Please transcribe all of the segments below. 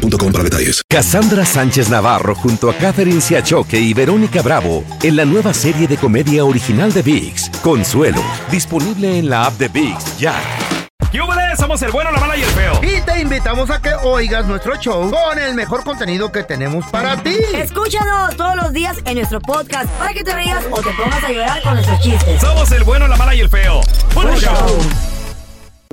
boostmobile.com para detalles. Cassandra Sánchez Navarro junto a Catherine Siachoque y Verónica Bravo en la nueva serie de comedia original de VIX, Consuelo, disponible en la app de VIX ya. ¡Yúbales! Somos el bueno, la mala y el feo. Y te invitamos a que oigas nuestro show con el mejor contenido que tenemos para ti. Escúchanos todos los días en nuestro podcast para que te rías o te pongas a llorar con nuestros chistes. Somos el bueno, la mala y el feo. ¡Buen show!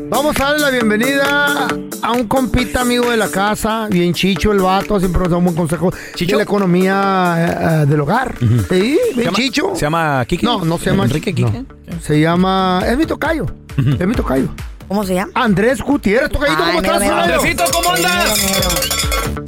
Vamos a darle la bienvenida a un compita amigo de la casa, bien chicho el vato, siempre nos da un buen consejo de la economía eh, eh, del hogar. Sí, bien chicho. ¿Se llama Kike? No, no se llama ¿Enrique Kike? no. Se llama. Es mi tocayo. Es mi tocayo. ¿Cómo se llama? Andrés Gutiérrez, tocayito, Ay, ¿cómo mero, estás, mero. Andresito, ¿cómo andas?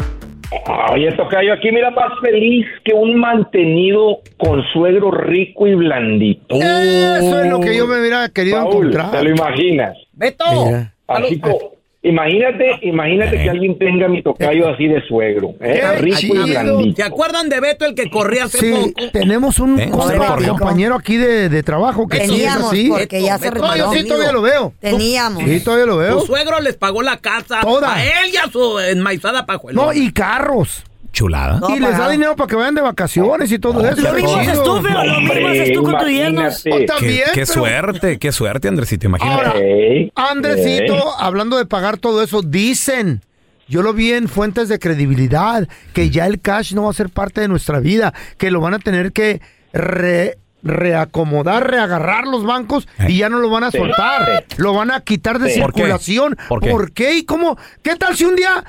Oye, Tocayo, aquí mira más feliz que un mantenido con suegro rico y blandito. Eso es lo que yo me hubiera querido Paul, encontrar. ¿te lo imaginas? Beto. Mira. Así co- imagínate, imagínate que alguien tenga mi tocayo así de suegro, ¿eh? Rico chido. y blandito. ¿Se acuerdan de Beto, el que corría hace Sí, poco? tenemos un ¿Eh? compañero aquí de, de trabajo que sí es Teníamos, así. porque ya se Beto, No, yo sí todavía lo veo. Teníamos. Sí, todavía lo veo. Su suegro les pagó la casa Toda. a él y a su enmaizada pajuelón. No, y carros. Chulada. Y les da dinero para que vayan de vacaciones y todo eso. Lo Qué mismo haces chido. tú, feo. Lo mismo haces tú con tu yerno. imagínate. Oh, Qué, qué pero- suerte, qué suerte, Andresito. Imagínate. Ahora, Andresito, hablando de pagar todo eso, dicen, yo lo vi en fuentes de credibilidad, que ya el cash no va a ser parte de nuestra vida, que lo van a tener que re- reacomodar, reagarrar los bancos y ya no lo van a soltar, sí. lo van a quitar de Sí. ¿Por qué? circulación. ¿Por qué? ¿Y cómo? ¿Qué tal si un día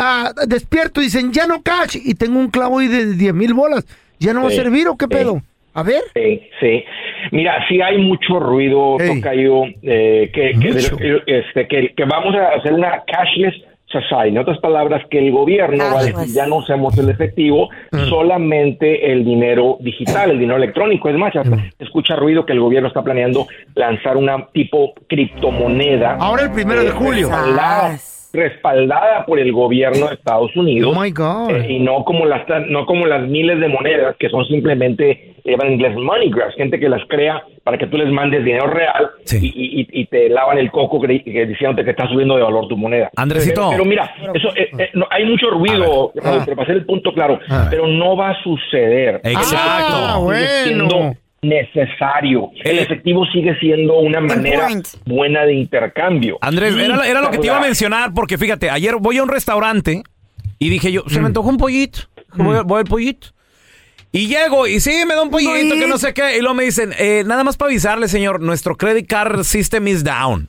ah, despierto y dicen, ya no cash y tengo un clavo ahí de 10 mil bolas? ¿Ya no va a Sí, servir o qué sí. pedo? A ver. Sí, sí. Mira, sí hay mucho ruido, Ey. Tocayo, eh, que, que, Mucho. de- este, que, que vamos a hacer una cashless society. En otras palabras, que el gobierno va a decir, Cashless. ya no usemos el efectivo, solamente el dinero digital, el dinero electrónico. Es más, hasta escucha ruido que el gobierno está planeando lanzar una tipo criptomoneda. Ahora el primero de eh, julio. Respaldada, respaldada por el gobierno de Estados Unidos. Oh my God. Eh, y no como las no como las miles de monedas que son simplemente se llaman en inglés money grabs, gente que las crea para que tú les mandes dinero real Sí. y, y- y- y te lavan el coco cre- que diciéndote que está subiendo de valor tu moneda. Andresito. Pero, pero mira, eso eh, eh, no, hay mucho ruido, Ah. pero para hacer el punto claro, pero no va a suceder. Exacto. Ah, Sigue bueno. Necesario. El efectivo sigue siendo una manera buena de intercambio. Andrés, Sí, era, era lo que te iba a mencionar, porque fíjate, ayer voy a un restaurante y dije yo, se me antojó un pollito. Voy, a- voy al pollito. Y llego y sí, me da un pollito, que no sé qué. Y luego me dicen, eh, nada más para avisarle, señor, nuestro credit card system is down.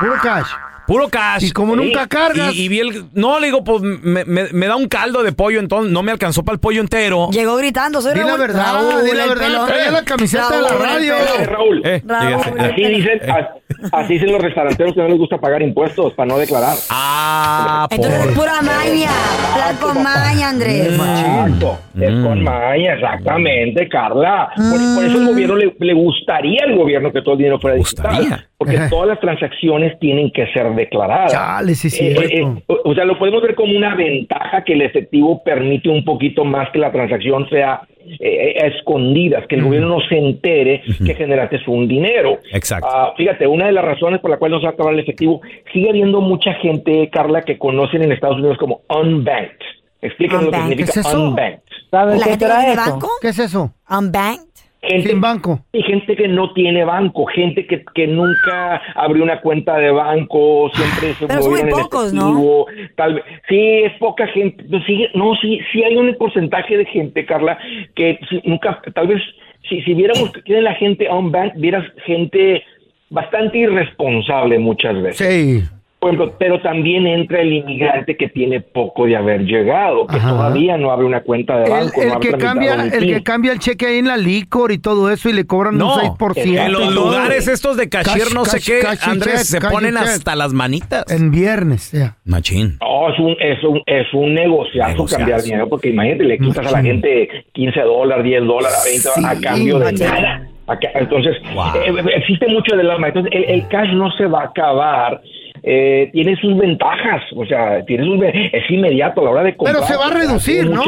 Puro cash. Puro cash. Y como nunca cargas. Y, y vi el- no, le digo, pues me, me- me da un caldo de pollo, entonces no me alcanzó para el pollo entero. Llegó gritando, soy Di la Raúl. verdad, Raúl, di la el verdad, pelón. traía la camiseta de la Raúl, el radio. pelón. Eh, Raúl, Eh, Raúl, dígase, eh. Así dicen, as- así dicen los restauranteros que no les gusta pagar impuestos para no declarar. Ah, Entonces es por... pura maña. Plan con maña, Andrés. Exacto, es Mm. con maña, exactamente, Carla. Por, por eso el gobierno le, le gustaría al gobierno que todo el dinero fuera Gustaría. Porque todas las transacciones tienen que ser declaradas. Chale, sí, Eh, cierto. eh, eh, o sea, lo podemos ver como una ventaja que el efectivo permite un poquito más que la transacción sea eh, a escondidas, que el gobierno no se entere que generaste un dinero. Exacto. Ah, fíjate, una de las razones por la cual no se va a acabar el efectivo, sigue habiendo mucha gente, Carla, que conocen en Estados Unidos como unbanked. Explíquenos lo que significa ¿Qué es eso? unbanked. ¿La gente que tiene banco? ¿Qué es eso? Unbanked. Gente, Sin banco. y gente que no tiene banco, gente que, que nunca abrió una cuenta de banco, siempre se Pero son muy en pocos, tal vez, sí, es poca gente, no, sí, no, sí, sí hay un porcentaje de gente, Carla, que sí, nunca, tal vez, si, si viéramos que tiene la gente a un bank, vieras gente bastante irresponsable muchas veces. Sí. Por ejemplo, pero también entra el inmigrante que tiene poco de haber llegado, que Ajá. todavía no abre una cuenta de El, banco. el no ha que cambia, el que cambia el cheque ahí en la licor y todo eso y le cobran No, un 6%. en los lugares estos de cashier Cash- no sé cash- qué, cash Andrés, check, se ponen check. hasta las manitas. En viernes, ya. Machín. No, es un, es un, es un negociazo, Negociazo. cambiar dinero, porque imagínate, le quitas a la gente 15 dólares, 10 dólares, 20 Sí, a cambio de machín. nada. Acá- Entonces, Wow. eh, existe mucho del alma. Entonces, el, el cash no se va a acabar. Eh, tiene sus ventajas, o sea, tiene sus, es inmediato a la hora de comprar. Pero se va a reducir, ¿no?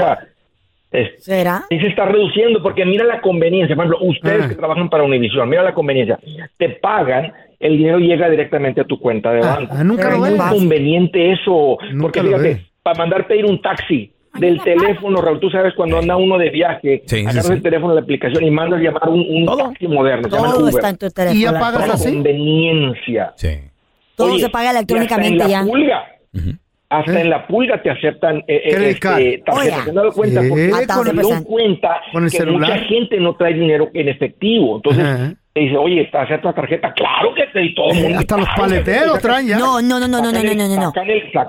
es- ¿Será? Sí se está reduciendo porque mira la conveniencia. Por ejemplo, ustedes Ah. que trabajan para Univision, mira la conveniencia. Te pagan, el dinero llega directamente a tu cuenta de Ah, banco. ah, nunca Pero es lo muy ves. conveniente eso. Nunca porque fíjate, para mandar pedir un taxi del teléfono, Raúl, tú sabes cuando anda uno de viaje, Sí, agarras sí. el teléfono, la aplicación y mandas llamar un, taxi moderno. se llama Todo Uber. está en tu teléfono. ¿Y ya pagas así? conveniencia. Sí. Todo Oye, se paga electrónicamente hasta ya. en la pulga. Hasta ¿Eh? en la pulga te aceptan eh, eh, este, tarjetas. ¿Se han dado cuenta? Sí, Porque se dieron cuenta Con el que celular. mucha gente no trae dinero en efectivo. Entonces Ajá. te dice, oye, ¿te aceptas tarjeta? Claro que te y todo el Eh, mundo. hasta los paleteros traen ya. No, no, no, no, no, no, no, no, no,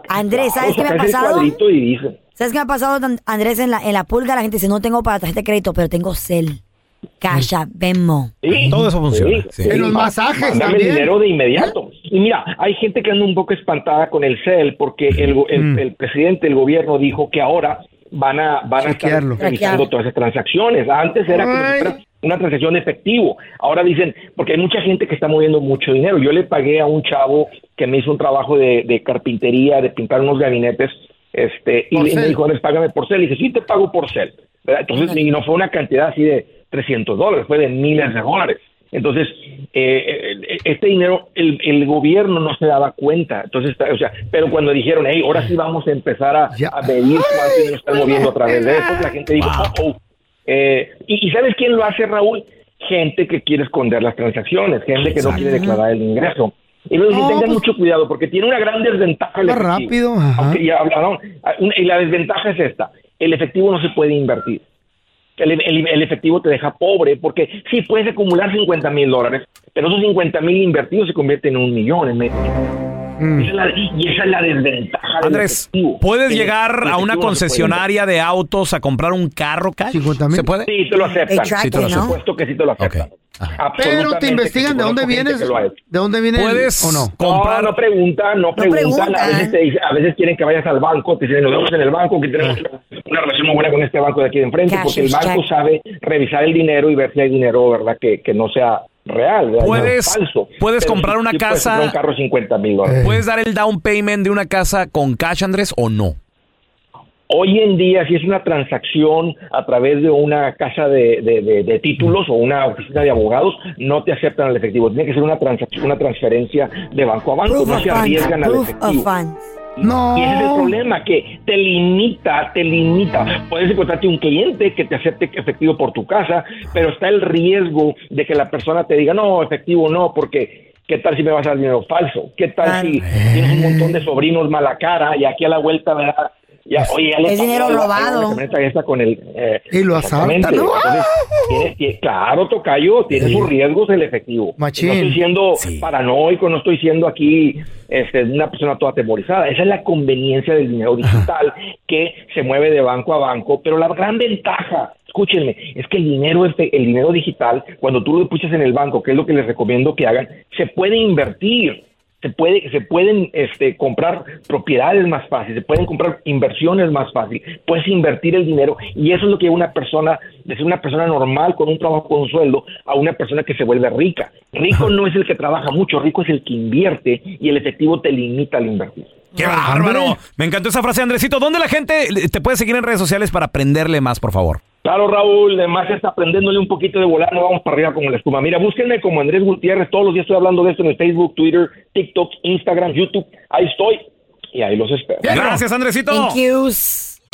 Andrés, ¿sabes qué me ha pasado? ¿Sabes qué me ha pasado, Andrés? En la, en la pulga la gente dice, no tengo para tarjeta de crédito, pero tengo Cel, Cash App, Venmo. Sí, Todo eso funciona, sí. En los masajes Mándame también. dinero de inmediato. Y mira, hay gente que anda un poco espantada con el CEL porque el, go- el, Mm. el presidente del gobierno dijo que ahora van a, van a estar revisando todas esas transacciones. Antes era como si una transacción de efectivo. Ahora dicen, porque hay mucha gente que está moviendo mucho dinero. Yo le pagué a un chavo que me hizo un trabajo de, de carpintería, de pintar unos gabinetes, este, y, me dijo, "Andrés, págame por CEL. Y dije, sí, te pago por CEL. ¿verdad? Entonces, y no fue una cantidad así de 300 dólares, fue de miles de dólares. Entonces, eh, eh, este dinero, el, el gobierno no se daba cuenta. Entonces, o sea, pero cuando dijeron, hey, ahora sí vamos a empezar a, a medir cuánto dinero están moviendo a través de eso, la gente dijo, oh, oh. Eh, y, ¿y sabes quién lo hace, Raúl? Gente que quiere esconder las transacciones, gente que no quiere declarar el ingreso. Y luego No, tengan pues- mucho cuidado, porque tiene una gran desventaja el efectivo. rápido, ajá. Aunque ya hablaron, ah, y la desventaja es esta, el efectivo no se puede invertir. El, efectivo te deja pobre porque sí puedes acumular 50 mil dólares, pero esos 50 mil invertidos se convierten en un millón en medio. Mm. Esa es la- y esa es la desventaja Andrés. ¿puedes llegar a una concesionaria de autos a comprar un carro cash? 50 mil. ¿Se puede? Sí, te lo aceptan. El tracking, Sí, te lo ¿no? Por supuesto que sí te lo aceptan. Pero te investigan de dónde vienes, de dónde viene el- ¿Puedes o no. comprar? No, no preguntan, no preguntan. preguntan. A veces, te dicen- a veces quieren que vayas al banco, te dicen, nos vemos en el banco, que tenemos una relación muy buena con este banco de aquí de enfrente, Cash porque el banco check. sabe revisar el dinero y ver si hay dinero, ¿verdad? Que, que no sea real, ¿verdad? Puedes- No falso. puedes Pero comprar sí- una sí puedes casa- comprar un carro 50 mil dólares. ¿Puedes dar el down payment de una casa con cash, Andrés, o no? Hoy en día, si es una transacción a través de una casa de, de- de- de títulos o una oficina de abogados, no te aceptan el efectivo. Tiene que ser una transacción, una transferencia de banco a banco. Proof no se arriesgan al efectivo. No. Y ese es el problema, que te limita, te limita. Puedes encontrarte un cliente que te acepte efectivo por tu casa, pero está el riesgo de que la persona te diga, no, efectivo no, porque ¿qué tal si me vas a dar dinero falso? ¿Qué tal si tienes un montón de sobrinos mala cara y aquí a la vuelta, ¿verdad? Ya, oye, ya le Es dinero la- la robado. esta con el... eh, Y lo asaltan, tiene- claro, Tocayo, tiene Sí. sus riesgos el efectivo. Machín. No estoy siendo Sí. paranoico, no estoy siendo aquí este, una persona toda atemorizada. Esa es la conveniencia del dinero digital que se mueve de banco a banco, pero la gran ventaja, escúchenme, es que el dinero, el dinero digital, cuando tú lo depositas en el banco, que es lo que les recomiendo que hagan, se puede invertir. Se, puede, se pueden este, comprar propiedades más fácil, se pueden comprar inversiones más fácil, puedes invertir el dinero y eso es lo que una persona, de ser una persona normal con un trabajo, con un sueldo, a una persona que se vuelve rica. Rico no es el que trabaja mucho, rico es el que invierte y el efectivo te limita al invertir. ¡Qué bárbaro! Me encantó esa frase, Andresito. ¿Dónde la gente te puede seguir en redes sociales para aprenderle más, por favor? Claro, Raúl, además está aprendiéndole un poquito de volar, no vamos para arriba como la espuma. Mira, búsquenme como Andrés Gutiérrez, todos los días estoy hablando de esto en el Facebook, Twitter, TikTok, Instagram, YouTube, ahí estoy y ahí los espero. Gracias, Andresito. Thank you.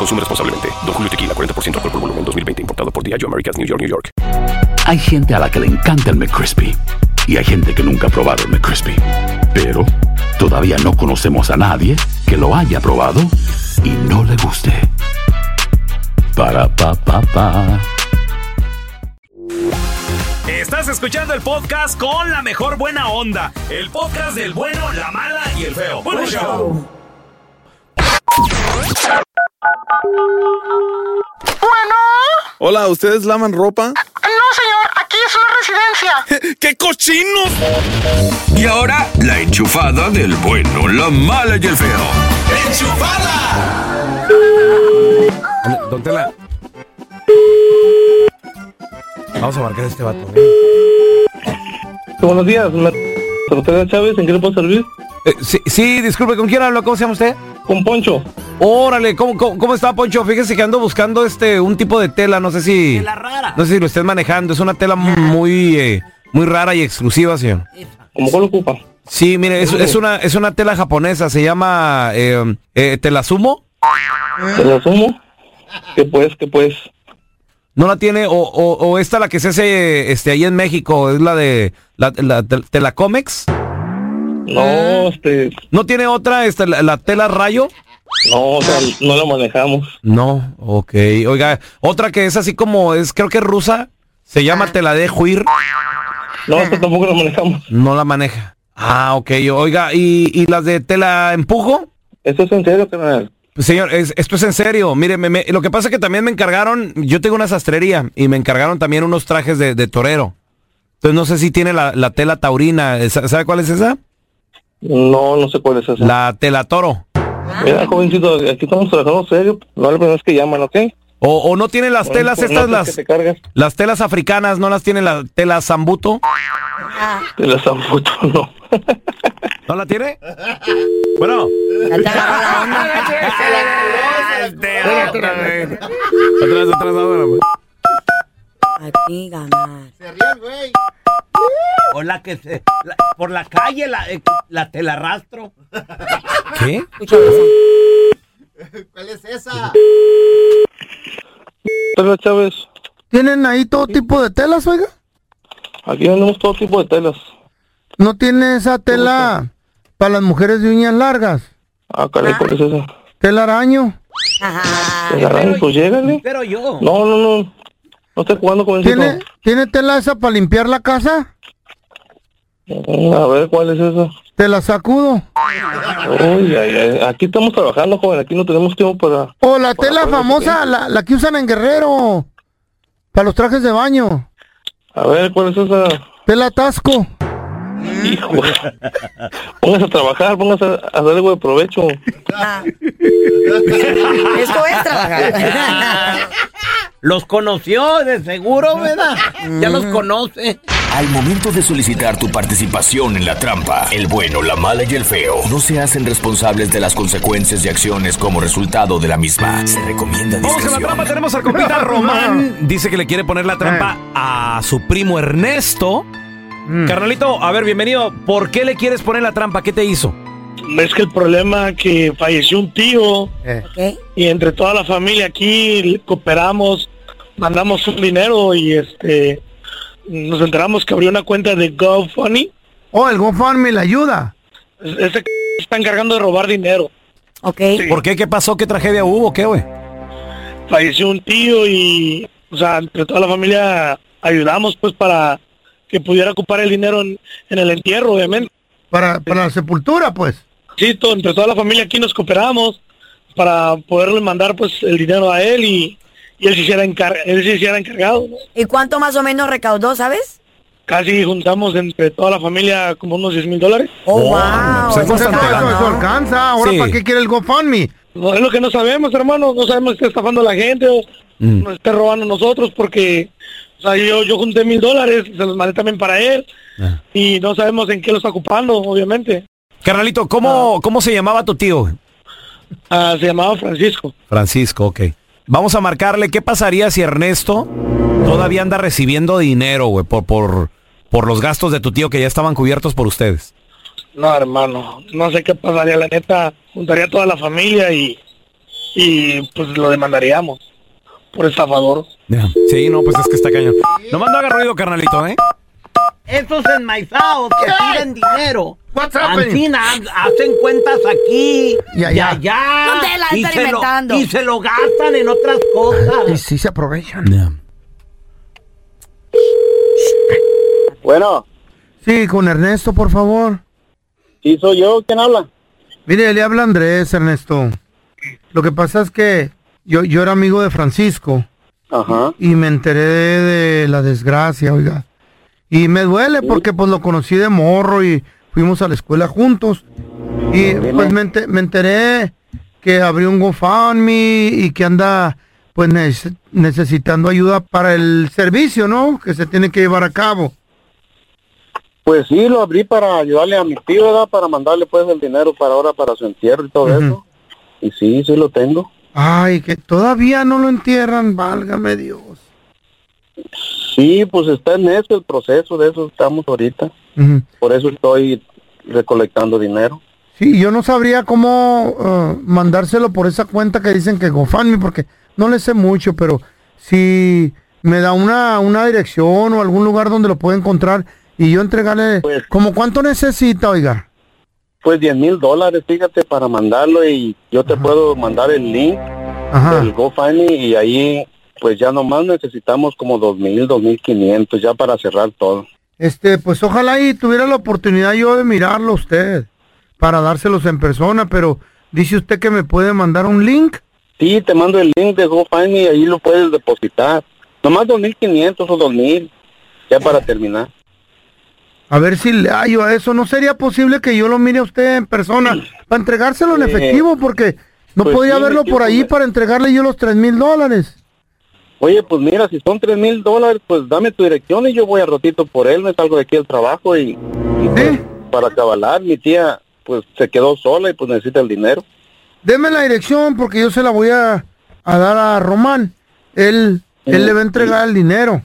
Consume responsablemente. Don Julio Tequila, 40% alcohol por volumen, 2020. Importado por Diageo Americas, New York, New York. Hay gente a la que le encanta el McCrispy y hay gente que nunca ha probado el McCrispy. Pero todavía no conocemos a nadie que lo haya probado y no le guste. Para pa pa pa. Estás escuchando el podcast con la mejor buena onda. El podcast del bueno, la mala y el feo. Bueno, show. Bueno. Hola, ¿ustedes lavan ropa? No, señor, aquí es una residencia. ¡Qué cochinos! Y ahora, la enchufada del bueno, la mala y el feo. Don Tela. Vamos a marcar a este vato. ¿eh? Buenos días. Secretaria Chávez, ¿en qué le puedo servir? Eh, sí, sí, disculpe, ¿con quién hablo? ¿Cómo se llama usted? Con Poncho. Órale, ¿cómo, cómo, cómo está, Poncho? Fíjese que ando buscando este un tipo de tela, no sé si... Tela rara. No sé si lo estén manejando, es una tela muy, eh, muy rara y exclusiva, señor. ¿Cómo cuál ocupa? Sí, mire, es, es una, es una tela japonesa, se llama eh, eh, Telasumo. ¿Te la sumo? ¿Qué pues, qué pues? ¿No la tiene? O, o, o esta la que se hace este, ahí en México, es la de la, la, tel- Telacomex. No, este... ¿No tiene otra, este, la, la tela rayo? No, o sea, no la manejamos. No, ok. Oiga, otra que es así como, es creo que es rusa, se llama tela de juir. No, esta tampoco la manejamos. No la maneja. Ah, ok. Oiga, ¿y, y las de tela empujo? ¿Eso es en serio, carnal? Pues, Señor, es- esto es en serio. Mire, me- me- lo que pasa es que también me encargaron, yo tengo una sastrería y me encargaron también unos trajes de, de torero. Entonces no sé si tiene la, la tela taurina. Sa- ¿Sabe cuál es esa? No, no sé cuál es esa. La tela toro. Mira, jovencito, aquí estamos trabajando serio. No es la primera vez que llaman, ¿ok? O, o no tiene las No, telas no, estas, no, las, te cargas. las telas africanas, no las tiene la tela zambuto. Te la zambuto, no. ¿No la tiene? Bueno. Atrás, atrás, ahora. Aquí ganar. O la que se. la- por la calle la, eh, la te la arrastro. ¿Qué? ¿Cuál es esa? Tela Chávez, ¿Tienen ahí todo tipo de telas, oiga? aquí vendemos todo tipo de telas. ¿No tiene esa tela para las mujeres de uñas largas? Ah, caray, ¿cuál es esa? ¿Tela araño? ¿Te agarran? Pues llégale. Pero yo. No, no, no. No jugando. ¿Tiene, ¿Tiene tela esa para limpiar la casa? Mm, A ver, ¿cuál es esa? Te la sacudo. Uy, ay, ay, Aquí estamos trabajando, joven. Aquí no tenemos tiempo para... O la para tela famosa, la, la que usan en Guerrero. Para los trajes de baño. A ver, ¿cuál es esa? Tela tasco. Hijo. Póngase a trabajar, póngase a hacer algo de provecho. Esto es trabajar. Los conoció de seguro, ¿verdad? Ya los conoce. Al momento de solicitar tu participación en la trampa, el bueno, la mala y el feo no se hacen responsables de las consecuencias y acciones como resultado de la misma. Se recomienda Vamos a la discreción. trampa, tenemos al compita Román. Dice que le quiere poner la trampa a su primo Ernesto. Carnalito, a ver, bienvenido. ¿Por qué le quieres poner la trampa? ¿Qué te hizo? Es que el problema que falleció un tío y entre toda la familia aquí cooperamos, mandamos un dinero y este nos enteramos que abrió una cuenta de GoFundMe. Oh, el GoFundMe le ayuda. Ese c- está encargando de robar dinero. Ok. ¿Por qué? ¿Qué pasó? ¿Qué tragedia hubo? ¿Qué, güey? Falleció un tío y O sea, entre toda la familia ayudamos pues para que pudiera ocupar el dinero en, en el entierro, obviamente. Para, para la sepultura, pues. Sí, todo, entre toda la familia aquí nos cooperamos para poderle mandar pues el dinero a él y, y él se hiciera, encar él se hiciera encargado. ¿no? ¿Y cuánto más o menos recaudó, sabes? Casi juntamos entre toda la familia como unos 10 mil dólares. Oh, wow. Pues eso, eso alcanza. Ahora, Sí. ¿para qué quiere el GoFundMe? No, es lo que no sabemos, hermano. No sabemos si está estafando a la gente o Mm. nos está robando a nosotros porque, o sea, yo, yo junté mil dólares, se los mandé también para él y no sabemos en qué lo está ocupando, obviamente. Carnalito, ¿cómo, ¿cómo se llamaba tu tío? Ah, se llamaba Francisco. Francisco, ok. Vamos a marcarle qué pasaría si Ernesto todavía anda recibiendo dinero, güey, por, por, por los gastos de tu tío que ya estaban cubiertos por ustedes. No, hermano, no sé qué pasaría, la neta, juntaría a toda la familia y, y pues lo demandaríamos por estafador. Sí, no, pues es que está cañón. No mando haga ruido, carnalito, ¿eh? Esos enmaizados que piden dinero. happening? Ancina, hacen cuentas aquí Y y allá. No te la y, están se lo, inventando. y se lo gastan en otras cosas. Y sí se aprovechan. Bueno. Sí, con Ernesto, por favor. Sí, soy yo. ¿Quién habla? Mire, le habla Andrés, Ernesto. Lo que pasa es que yo, yo era amigo de Francisco. Ajá. Y me enteré de la desgracia, oiga. Y me duele porque pues lo conocí de morro y fuimos a la escuela juntos. Y pues me, me enteré que abrió un GoFundMe y que anda pues neces- necesitando ayuda para el servicio, ¿no? Que se tiene que llevar a cabo. Pues sí, lo abrí para ayudarle a mi tío, ¿verdad? Para mandarle pues el dinero para ahora, para su entierro y todo eso. Y sí, sí lo tengo. Ay, que todavía no lo entierran, válgame Dios. Sí, pues está en eso el proceso, de eso estamos ahorita. Ujú. Por eso estoy recolectando dinero. Sí, yo no sabría cómo eh, mandárselo por esa cuenta que dicen que GoFundMe, porque no le sé mucho, pero si me da una, una dirección o algún lugar donde lo pueda encontrar y yo entregarle, ¿como cuánto necesita, oiga? Pues 10 mil dólares, fíjate, para mandarlo y yo te puedo mandar el link del GoFundMe y ahí pues ya nomás necesitamos como dos mil, dos mil quinientos ya para cerrar todo. Este, pues ojalá y tuviera la oportunidad yo de mirarlo a usted para dárselos en persona, pero dice usted que me puede mandar un link. Sí, te mando el link de GoFundMe y ahí lo puedes depositar. Nomás 2.500 o 2.000, ya para terminar. A ver si le hallo a eso. ¿No sería posible que yo lo mire a usted en persona para entregárselo en Eh, efectivo? Porque no pues podía sí, verlo por ahí para entregarle yo los tres mil dólares. Oye, pues mira, si son tres mil dólares, pues dame tu dirección y yo voy a ratito por él, me salgo de aquí al trabajo y, y, pues, para cabalar, mi tía pues se quedó sola y pues necesita el dinero. Deme la dirección porque yo se la voy a, a dar a Román. Él, él le va a entregar el dinero.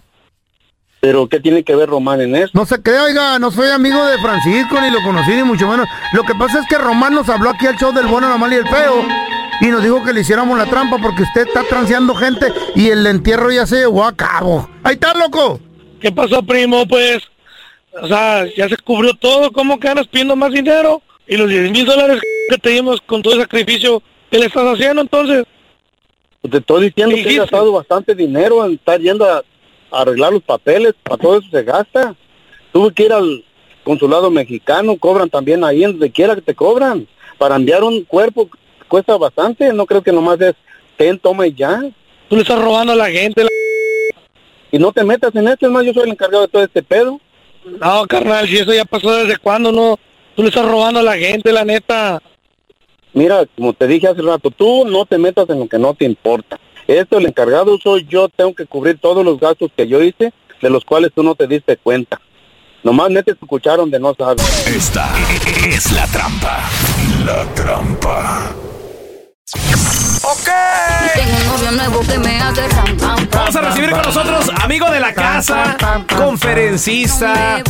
Pero ¿qué tiene que ver Román en eso? No se crea, oiga, no soy amigo de Francisco, ni lo conocí, ni mucho menos. Lo que pasa es que Román nos habló aquí al show del bueno, la mala y el feo. Y nos dijo que le hiciéramos la trampa porque usted está transeando gente y el entierro ya se llevó a cabo. Ahí está, loco. ¿Qué pasó, primo? Pues, o sea, ya se cubrió todo. ¿Cómo que andas pidiendo más dinero? Y los 10 mil dólares que te dimos con todo el sacrificio, ¿qué le estás haciendo entonces? Pues te estoy diciendo que he gastado bastante dinero en estar yendo a, a arreglar los papeles, para todo eso se gasta. Tuve que ir al consulado mexicano, cobran también ahí en donde quiera que te cobran. Para enviar un cuerpo cuesta bastante, no creo que nomás es ten, toma y ya. Tú le estás robando a la gente. Y no te metas en esto, es más, yo soy el encargado de todo este pedo. No, carnal, si eso ya pasó desde cuándo, no. Tú le estás robando a la gente, la neta. Mira, como te dije hace rato, tú no te metas en lo que no te importa. Esto, el encargado soy yo, tengo que cubrir todos los gastos que yo hice, de los cuales tú no te diste cuenta. Nomás metes tu cuchara donde no sabes. Esta es la trampa. La trampa. Tengo un novio nuevo que me hace ram, pam, pam, Vamos a recibir con nosotros amigo de la casa, conferencista,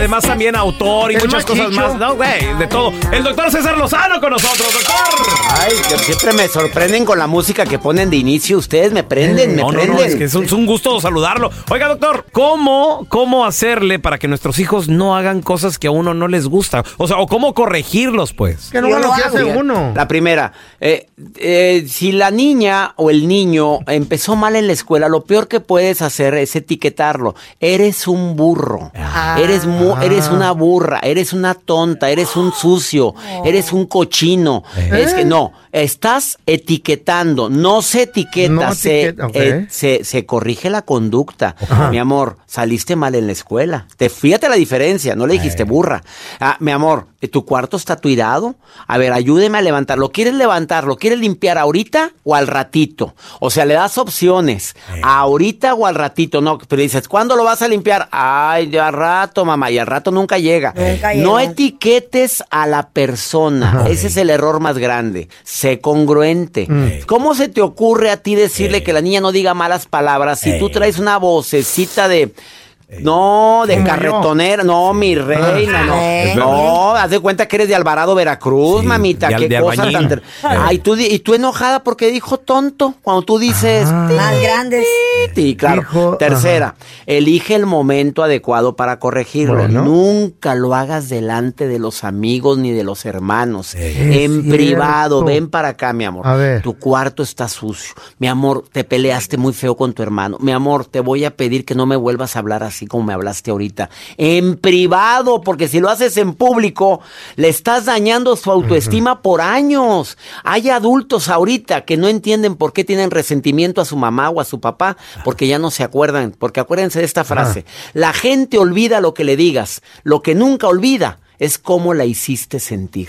Además también autor y El muchas cosas más. No, güey, de todo. El doctor César Lozano con nosotros, doctor. Ay, que siempre me sorprenden con la música que ponen de inicio. Ustedes me prenden, me No, no, prenden. no, es que es un, es un gusto saludarlo. Oiga, doctor, ¿cómo, ¿cómo hacerle para que nuestros hijos no hagan cosas que a uno no les gusta? O sea, o cómo corregirlos, pues. Que no lo que hace uno. La primera, eh, eh, si la niña o el niño empezó mal en la escuela, lo peor que puedes hacer es etiquetarlo. Eres un burro, eres, eres una burra, eres una tonta, eres un sucio, eres un cochino. Es que no, estás etiquetando, no se etiqueta, No se, etiqueta, eh, se, se corrige la conducta. Mi amor, saliste mal en la escuela. Te fíjate la diferencia, no le dijiste burra. Ah, mi amor, ¿tu cuarto está tuirado? A ver, ayúdeme a levantarlo. ¿Quieres levantarlo? ¿Quieres limpiar ahorita o al ratito? O sea, le das opciones. Ahorita o al ratito. No, pero dices, ¿cuándo lo vas a limpiar? Ay, de al rato, mamá. Y al rato nunca llega. Nunca no llega. etiquetes a la persona. Ese es el error más grande. Sé congruente. ¿Cómo se te ocurre a ti decirle que la niña no diga malas palabras si tú traes una vocecita de... No, de carretonera, no, mi reina, no. Eh. No, haz de cuenta que eres de Alvarado, Veracruz, mamita, de qué de cosas tan... ter- Ay, tú, di- y tú enojada porque dijo tonto, cuando tú dices... Más grandes. Sí, claro. Dijo, Tercera, elige el momento adecuado para corregirlo. Bueno. Nunca lo hagas delante de los amigos ni de los hermanos. en privado, ven para acá, mi amor. A ver. Tu cuarto está sucio. Mi amor, te peleaste muy feo con tu hermano. Mi amor, te voy a pedir que no me vuelvas a hablar así como me hablaste ahorita. En privado, porque si lo haces en público, le estás dañando su autoestima por años. Hay adultos ahorita que no entienden por qué tienen resentimiento a su mamá o a su papá, porque ya no se acuerdan. Porque acuérdense de esta frase. La gente olvida lo que le digas. Lo que nunca olvida es cómo la hiciste sentir.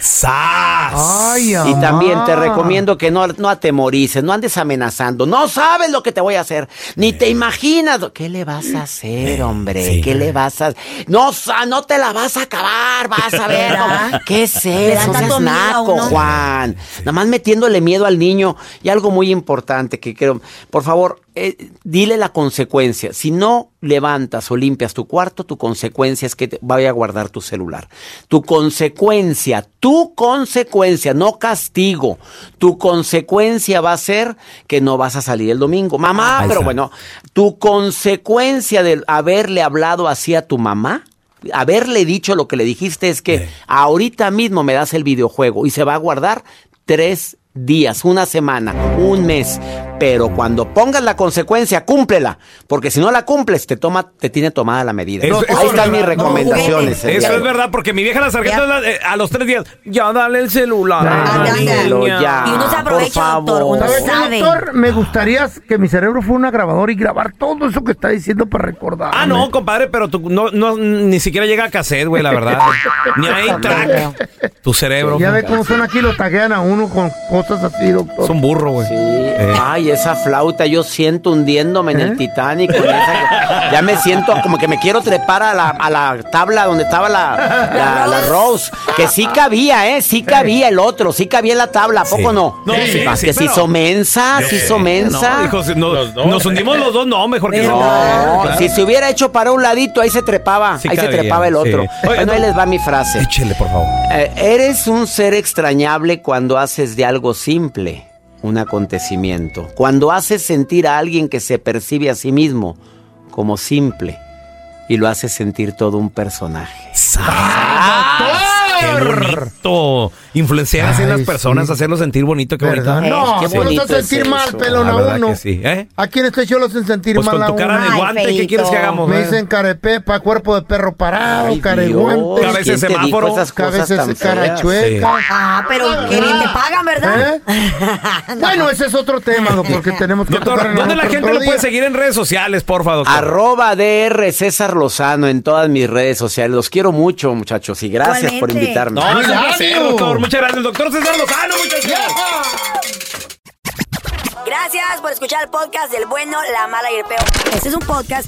Ay, Y también te recomiendo que no, no atemorices, no andes amenazando. No sabes lo que te voy a hacer, ni te imaginas. lo- ¿Qué le vas a hacer, hombre? ¿Qué le vas a...? No, sa- no te la vas a acabar, vas a ver. ¿Qué es eso? a naco, uno. Juan. Nada más metiéndole miedo al niño. Y algo muy importante que quiero... Por favor, eh, dile la consecuencia. Si no levantas o limpias tu cuarto, tu consecuencia es que te vaya a guardar tu celular. Tu consecuencia, tu consecuencia, no castigo. Tu consecuencia va a ser que no vas a salir el domingo. Mamá, pero bueno, tu consecuencia de haberle hablado así a tu mamá. Haberle dicho lo que le dijiste es que ahorita mismo me das el videojuego y se va a guardar tres días, una semana, un mes. Pero cuando pongas la consecuencia, cúmplela. Porque si no la cumples, te toma, te tiene tomada la medida. Eso- eso Ahí es están mis recomendaciones. Eso es verdad, porque mi vieja la sargento eh, a los tres días, ya dale el celular. Ah, ya, ya. Y uno se aprovecha, doctor, uno favor. ¿Sabes qué, sabe. doctor? Me gustaría que mi cerebro fuera una grabadora y grabar todo eso que está diciendo para recordar. Ah, no, compadre, pero tú no, no, ni siquiera llega a cassette, güey, la verdad. Ni hay track. Tu cerebro. Ya ve cómo son aquí, lo taguean a uno con cosas así, doctor. Es un burro, güey. Sí. Ay, esa flauta, yo siento hundiéndome en ¿Eh? el Titanic. con esa- ya me siento como que me quiero trepar a la, a la tabla donde estaba la, la, la Rose. Que sí cabía, ¿eh? Sí cabía el otro, sí cabía en la tabla, ¿a poco Sí. no? No, sí, sí, que se pero- hizo mensa, se hizo mensa. No, hijo, si no- nos hundimos los dos, no, mejor que no. No, Claro. si se hubiera hecho para un ladito, ahí se trepaba, Sí ahí se trepaba el sí. otro. Oye, bueno, ahí les va mi frase. Échele, por favor. Eh, eres un ser extrañable cuando haces de algo simple un acontecimiento. Cuando haces sentir a alguien que se percibe a sí mismo como simple y lo haces sentir todo un personaje. ¡Qué bonito! Influenciar así en las personas, sí. hacerlos sentir bonito, qué bonito. No, qué los bonito hacen es sentir mal, pelón a uno. que sí, ¿eh? Aquí en este show lo hacen sentir Pues mal con a tu cara uno. de Ay, guante, ¿qué quieres que hagamos? Me eh? dicen carepepa, cuerpo de perro parado, Ay, careguante, Cabeza de ¿quién semáforo, esas cosas cabeza de cara feas? chueca. Ah, pero qué bien te pagan, ¿verdad? ¿Eh? Bueno, ese es otro tema, ¿no? porque tenemos que Doctor, tocar en ¿dónde la gente lo puede seguir en redes sociales, por favor, doctor? Arroba DR César Lozano en todas mis redes sociales. Los quiero mucho, muchachos, y gracias por Igualmente. Invitarme. No, es un placer, doctor. Muchas gracias, doctor César Lozano, muchachos. Gracias por escuchar el podcast del bueno, la mala y el peor. Este es un podcast